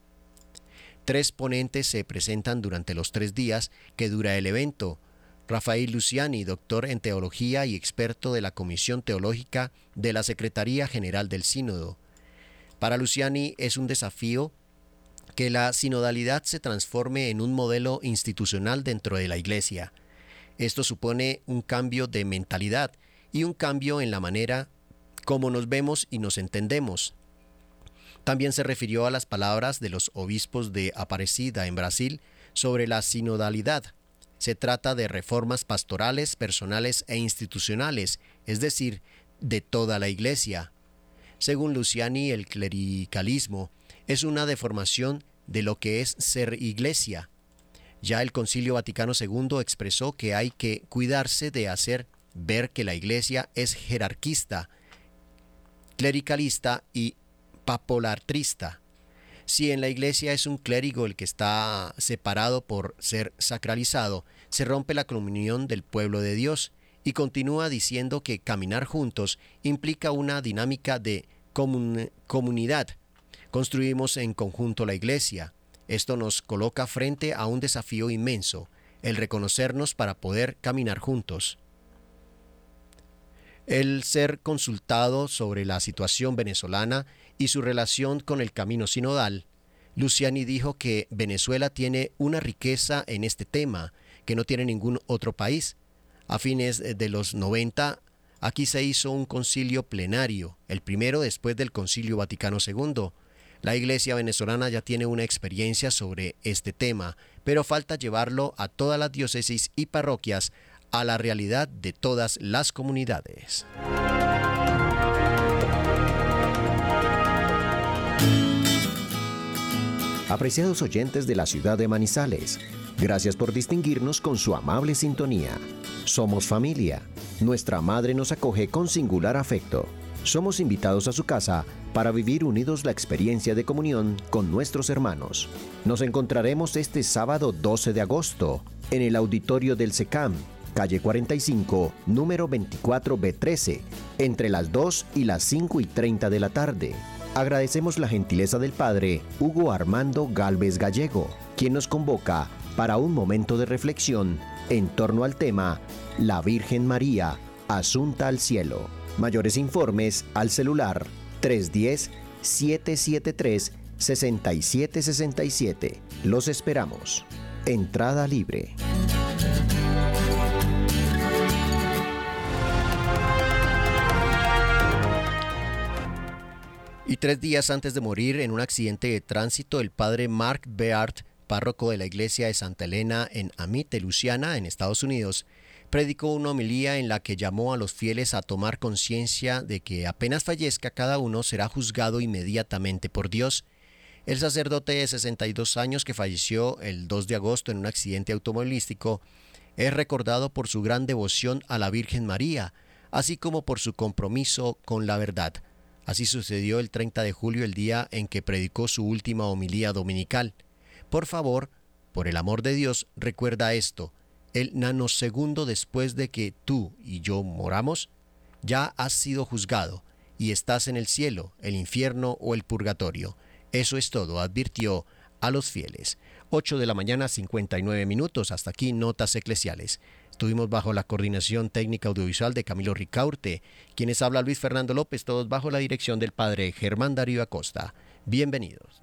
Tres ponentes se presentan durante los tres días que dura el evento, Rafael Luciani, doctor en teología y experto de la Comisión Teológica de la Secretaría General del Sínodo. Para Luciani es un desafío que la sinodalidad se transforme en un modelo institucional dentro de la Iglesia. Esto supone un cambio de mentalidad y un cambio en la manera como nos vemos y nos entendemos. También se refirió a las palabras de los obispos de Aparecida en Brasil sobre la sinodalidad, se trata de reformas pastorales, personales e institucionales, es decir, de toda la Iglesia. Según Luciani, el clericalismo es una deformación de lo que es ser Iglesia. Ya el Concilio Vaticano II expresó que hay que cuidarse de hacer ver que la Iglesia es jerarquista, clericalista y papolatrista. Si en la iglesia es un clérigo el que está separado por ser sacralizado, se rompe la comunión del pueblo de Dios y continúa diciendo que caminar juntos implica una dinámica de comunidad. Construimos en conjunto la iglesia. Esto nos coloca frente a un desafío inmenso, el reconocernos para poder caminar juntos. El ser consultado sobre la situación venezolana y su relación con el camino sinodal, Luciani dijo que Venezuela tiene una riqueza en este tema que no tiene ningún otro país. A fines de los 90, aquí se hizo un concilio plenario, el primero después del Concilio Vaticano II. La Iglesia venezolana ya tiene una experiencia sobre este tema, pero falta llevarlo a todas las diócesis y parroquias a la realidad de todas las comunidades. Apreciados oyentes de la ciudad de Manizales, gracias por distinguirnos con su amable sintonía. Somos familia. Nuestra madre nos acoge con singular afecto. Somos invitados a su casa para vivir unidos la experiencia de comunión con nuestros hermanos. Nos encontraremos este sábado 12 de agosto en el auditorio del SECAM, calle 45, número 24B13, entre las 2 y las 5 y 30 de la tarde. Agradecemos la gentileza del Padre Hugo Armando Galvez Gallego, quien nos convoca para un momento de reflexión en torno al tema La Virgen María, Asunta al Cielo. Mayores informes al celular 310-773-6767. Los esperamos. Entrada libre. Y tres días antes de morir en un accidente de tránsito, el padre Mark Beard, párroco de la iglesia de Santa Elena en Amite, Luciana, en Estados Unidos, predicó una homilía en la que llamó a los fieles a tomar conciencia de que apenas fallezca cada uno será juzgado inmediatamente por Dios. El sacerdote de 62 años que falleció el 2 de agosto en un accidente automovilístico es recordado por su gran devoción a la Virgen María, así como por su compromiso con la verdad. Así sucedió el 30 de julio, el día en que predicó su última homilía dominical. Por favor, por el amor de Dios, recuerda esto. El nanosegundo después de que tú y yo moramos, ya has sido juzgado y estás en el cielo, el infierno o el purgatorio. Eso es todo, advirtió a los fieles. 8 de la mañana 59 minutos. Hasta aquí Notas Eclesiales. Estuvimos bajo la coordinación técnica audiovisual de Camilo Ricaurte, quienes habla Luis Fernando López, todos bajo la dirección del padre Germán Darío Acosta. Bienvenidos.